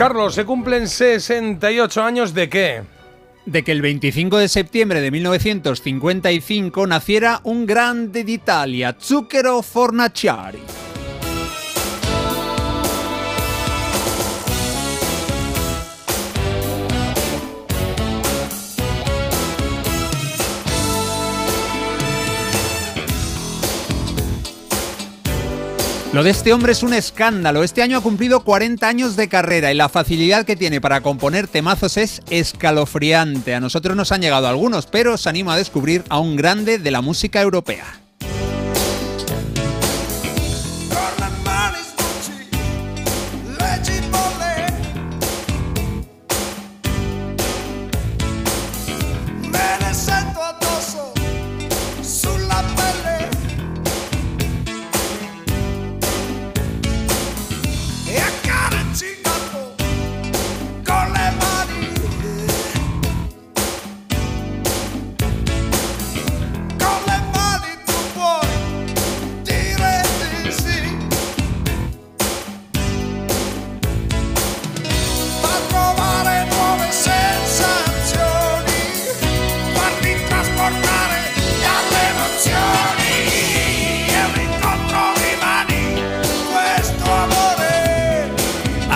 Carlos, se cumplen 68 años de qué? de que el 25 de septiembre de 1955 naciera un grande d'Italia, Zucchero Fornaciari. Lo de este hombre es un escándalo. Este año ha cumplido 40 años de carrera y la facilidad que tiene para componer temazos es escalofriante. A nosotros nos han llegado algunos, pero os animo a descubrir a un grande de la música europea.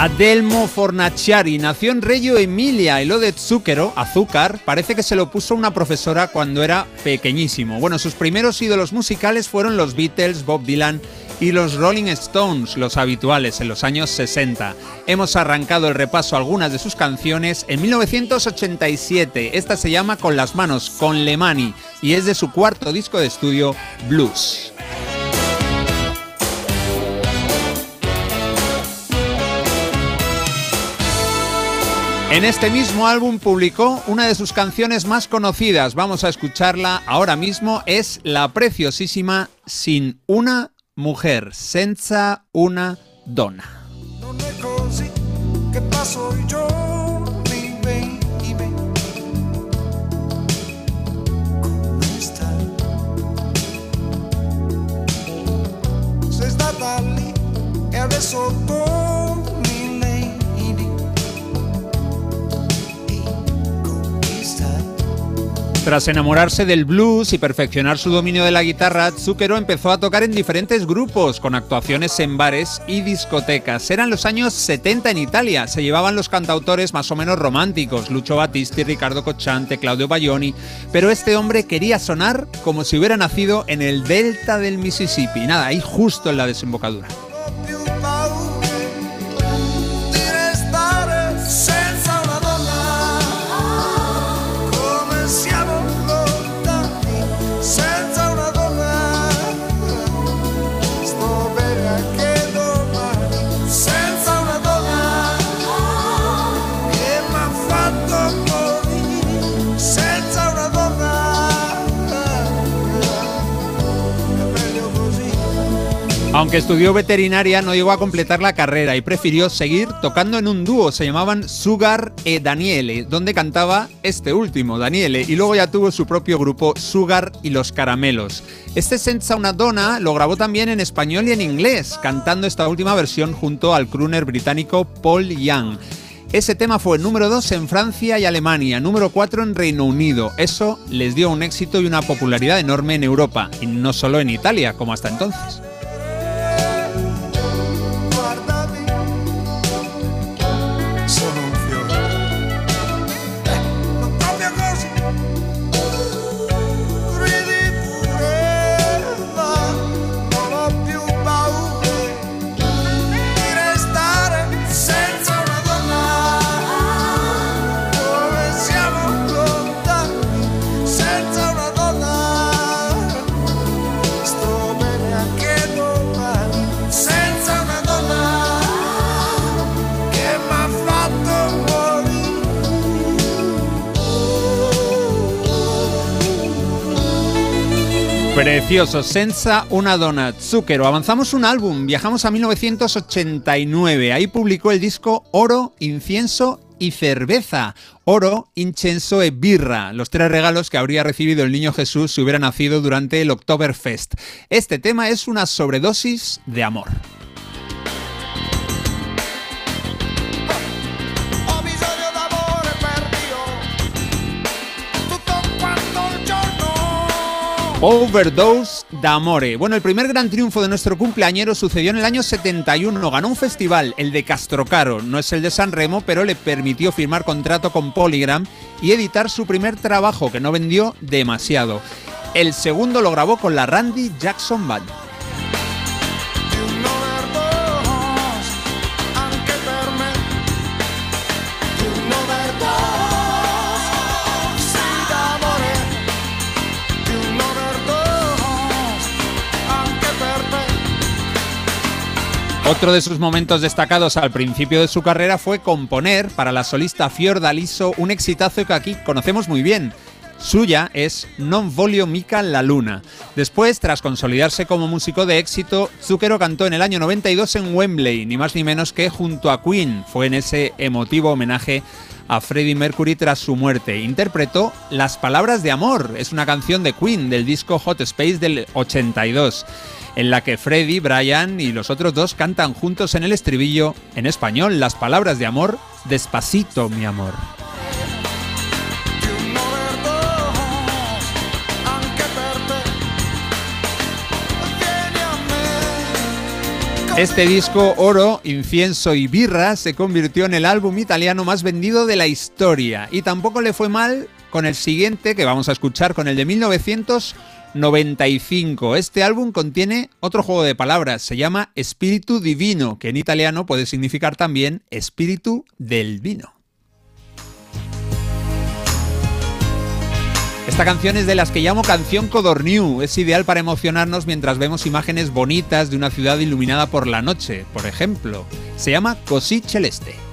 Adelmo Fornaciari nació en Reggio Emilia y lo de zucchero, azúcar, parece que se lo puso una profesora cuando era pequeñísimo. Bueno, sus primeros ídolos musicales fueron los Beatles, Bob Dylan y los Rolling Stones, los habituales en los años 60. Hemos arrancado el repaso a algunas de sus canciones en 1987. Esta se llama Con las manos, con Lemani, y es de su cuarto disco de estudio, Blues. En este mismo álbum publicó una de sus canciones más conocidas, vamos a escucharla ahora mismo, es la preciosísima Sin una mujer, senza una donna. Tras enamorarse del blues y perfeccionar su dominio de la guitarra, Zucchero empezó a tocar en diferentes grupos, con actuaciones en bares y discotecas. Eran los años 70 en Italia, se llevaban los cantautores más o menos románticos, Lucio Battisti, Ricardo Cocciante, Claudio Baglioni, pero este hombre quería sonar como si hubiera nacido en el delta del Mississippi, nada, ahí justo en la desembocadura. Aunque estudió veterinaria, no llegó a completar la carrera y prefirió seguir tocando en un dúo. Se llamaban Sugar e Daniele, donde cantaba este último, Daniele, y luego ya tuvo su propio grupo Sugar y los Caramelos. Este Senza una Donna lo grabó también en español y en inglés, cantando esta última versión junto al crooner británico Paul Young. Ese tema fue número 2 en Francia y Alemania, número 4 en Reino Unido. Eso les dio un éxito y una popularidad enorme en Europa, y no solo en Italia, como hasta entonces. Precioso, Senza una donna, Zucchero. Avanzamos un álbum, viajamos a 1989. Ahí publicó el disco Oro, Incienso y Cerveza. Oro, Incenso e Birra, los tres regalos que habría recibido el niño Jesús si hubiera nacido durante el Oktoberfest. Este tema es una sobredosis de amor. Overdose d'Amore. Bueno, el primer gran triunfo de nuestro cumpleañero sucedió en el año 71. Ganó un festival, el de Castrocaro. No es el de San Remo, pero le permitió firmar contrato con Polygram y editar su primer trabajo, que no vendió demasiado. El segundo lo grabó con la Randy Jackson Band. Otro de sus momentos destacados al principio de su carrera fue componer para la solista Fiordaliso un exitazo que aquí conocemos muy bien. Suya es Non Volio Mica la Luna. Después, tras consolidarse como músico de éxito, Zucchero cantó en el año 92 en Wembley, ni más ni menos que junto a Queen. Fue en ese emotivo homenaje a Freddie Mercury tras su muerte. Interpretó Las Palabras de Amor, es una canción de Queen del disco Hot Space del 82 en la que Freddy, Brian y los otros dos cantan juntos en el estribillo, en español, las palabras de amor, despacito, mi amor. Este disco, Oro, Incienso y Birra, se convirtió en el álbum italiano más vendido de la historia. Y tampoco le fue mal con el siguiente que vamos a escuchar, con el de 1900. 95. Este álbum contiene otro juego de palabras, se llama Espíritu Divino, que en italiano puede significar también espíritu del vino. Esta canción es de las que llamo canción Codorniu. Es ideal para emocionarnos mientras vemos imágenes bonitas de una ciudad iluminada por la noche, por ejemplo. Se llama Così Celeste.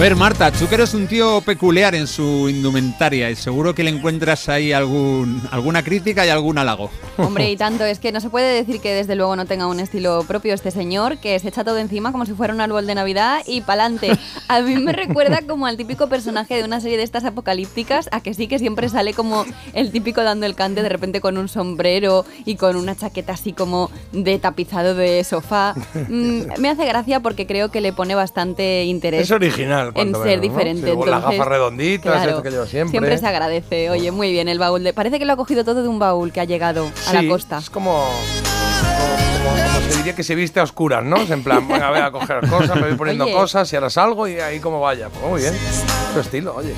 Ver, Marta, Zucker es un tío peculiar en su indumentaria y seguro que le encuentras ahí algún, alguna crítica y algún halago. Hombre, y tanto, es que no se puede decir que desde luego no tenga un estilo propio este señor, que se echa todo encima como si fuera un árbol de Navidad y pa'lante. A mí me recuerda como al típico personaje de una serie de estas apocalípticas, a que sí que siempre sale como el típico dando el cante de repente con un sombrero y con una chaqueta así como de tapizado de sofá. Mm, me hace gracia porque creo que le pone bastante interés. Es original. En ser menos, ¿no? diferente. Sí, con las gafas redonditas, claro, esto que lleva siempre. Siempre se agradece. Oye, muy bien, el baúl de. Parece que lo ha cogido todo de un baúl que ha llegado a la costa. Es como, como, como- como se diría que se viste a oscuras, ¿no? Es en plan, venga, voy a coger cosas, me voy poniendo Oye. cosas y ahora salgo y ahí como vaya. Pues muy bien. Tu estilo, oye.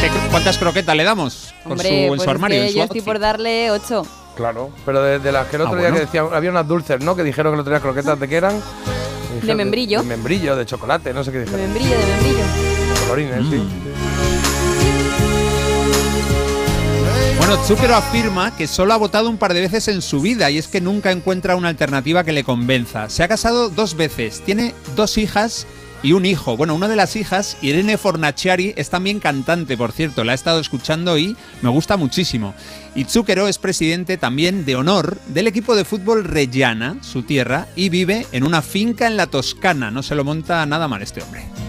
¿Qué- ¿Cuántas croquetas le damos Hombre, su, en pues su es armario? que en su yo estoy por darle 8. Claro. Pero de, de las que el otro Ah, día bueno. que decían, había unas dulces, ¿no? Que dijeron que el otro día croquetas de qué eran. Dijeron membrillo. De, membrillo, de chocolate, no sé qué De dijeron. membrillo, de membrillo. Colorines, sí. Bueno, Zucchero afirma que solo ha votado un par de veces en su vida y es que nunca encuentra una alternativa que le convenza. Se ha casado dos veces, tiene dos hijas y un hijo. Bueno, una de las hijas, Irene Fornaciari, es también cantante, por cierto, la he estado escuchando y me gusta muchísimo. Y Zucchero es presidente también de honor del equipo de fútbol Reggiana, su tierra, y vive en una finca en la Toscana. No se lo monta nada mal este hombre.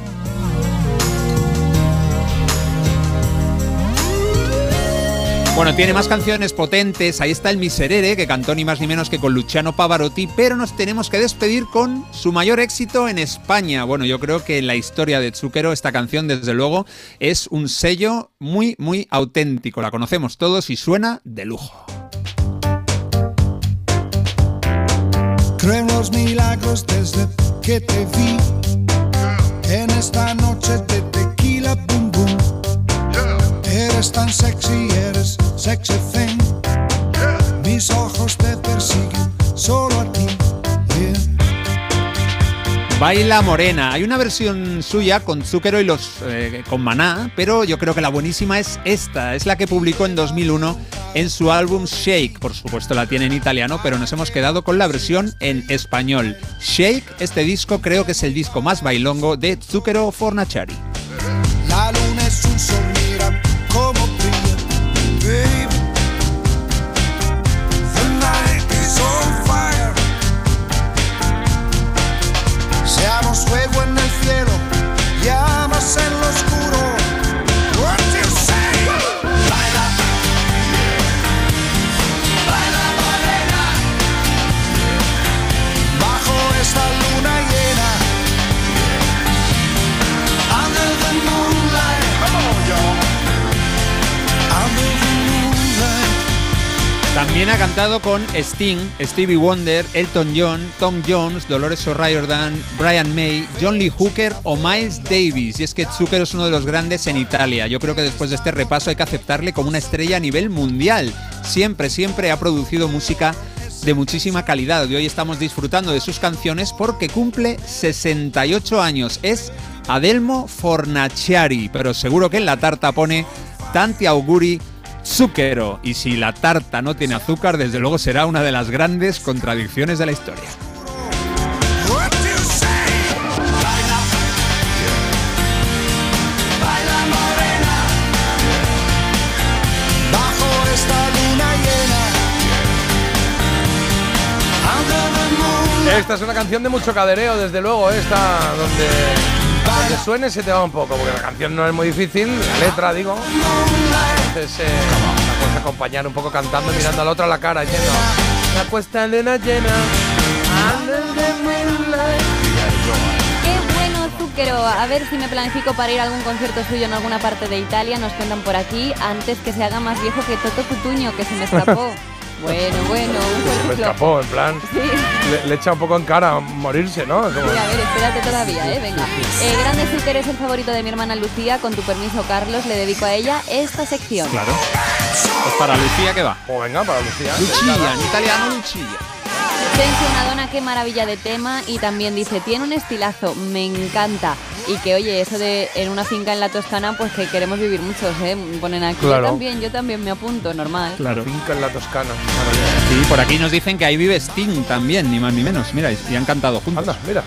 Bueno, tiene más canciones potentes. Ahí está el Miserere, que cantó ni más ni menos que con Luciano Pavarotti, pero nos tenemos que despedir con su mayor éxito en España. Bueno, yo creo que en la historia de Zucchero esta canción, desde luego, es un sello muy, muy auténtico. La conocemos todos y suena de lujo. Creo en los milagros desde que te vi. En esta noche de tequila. Eres tan sexy, eres sexy thing. Mis ojos te persiguen solo a ti. Yeah. Baila Morena. Hay una versión suya con Zucchero y los eh, con Maná, pero yo creo que la buenísima es esta. Es la que publicó en 2001 en su álbum Shake. Por supuesto la tiene en italiano, pero nos hemos quedado con la versión en español. Shake, este disco creo que es el disco más bailongo de Zucchero Fornaciari. La luna es un sol, También ha cantado con Sting, Stevie Wonder, Elton John, Tom Jones, Dolores O'Riordan, Brian May, John Lee Hooker o Miles Davis. Y es que Zucker es uno de los grandes en Italia. Yo creo que después de este repaso hay que aceptarle como una estrella a nivel mundial. Siempre, siempre ha producido música de muchísima calidad y hoy estamos disfrutando de sus canciones porque cumple 68 años. Es Adelmo Fornaciari, pero seguro que en la tarta pone Tanti auguri Zucchero. Y si la tarta no tiene azúcar, desde luego será una de las grandes contradicciones de la historia. Esta es una canción de mucho cadereo, desde luego, esta donde, donde suene se te va un poco, porque la canción no es muy difícil, la letra digo. Entonces eh, la puedes acompañar un poco cantando, mirando al otro a la cara, diciendo La puesta luna llena. under the moonlight". Qué bueno, Zucchero. A ver si me planifico para ir a algún concierto suyo en alguna parte de Italia. Nos cuentan por aquí antes que se haga más viejo que Toto Cutuño, que se me escapó. Bueno, bueno, un Me ejemplo. escapó, en plan. Sí. Le, le echa un poco en cara morirse, ¿no? Como- Sí, a ver, espérate todavía, ¿eh? Venga. Eh, Grande Zucker es el favorito de mi hermana Lucía. Con tu permiso, Carlos, le dedico a ella esta sección. Claro. Pues para Lucía, ¿qué va? Pues venga, para Lucía. Lucía, en italiano Lucía. Vence una dona, qué maravilla de tema. Y también dice, tiene un estilazo, me encanta. Y que, oye, eso de en una finca en la Toscana, pues que queremos vivir muchos, ¿eh? Ponen aquí. Claro. Yo también, yo también me apunto, normal. Claro. Finca en la Toscana. Sí, por aquí nos dicen que ahí vive Sting también, ni más ni menos. Mira, y han cantado juntos. Anda, mira.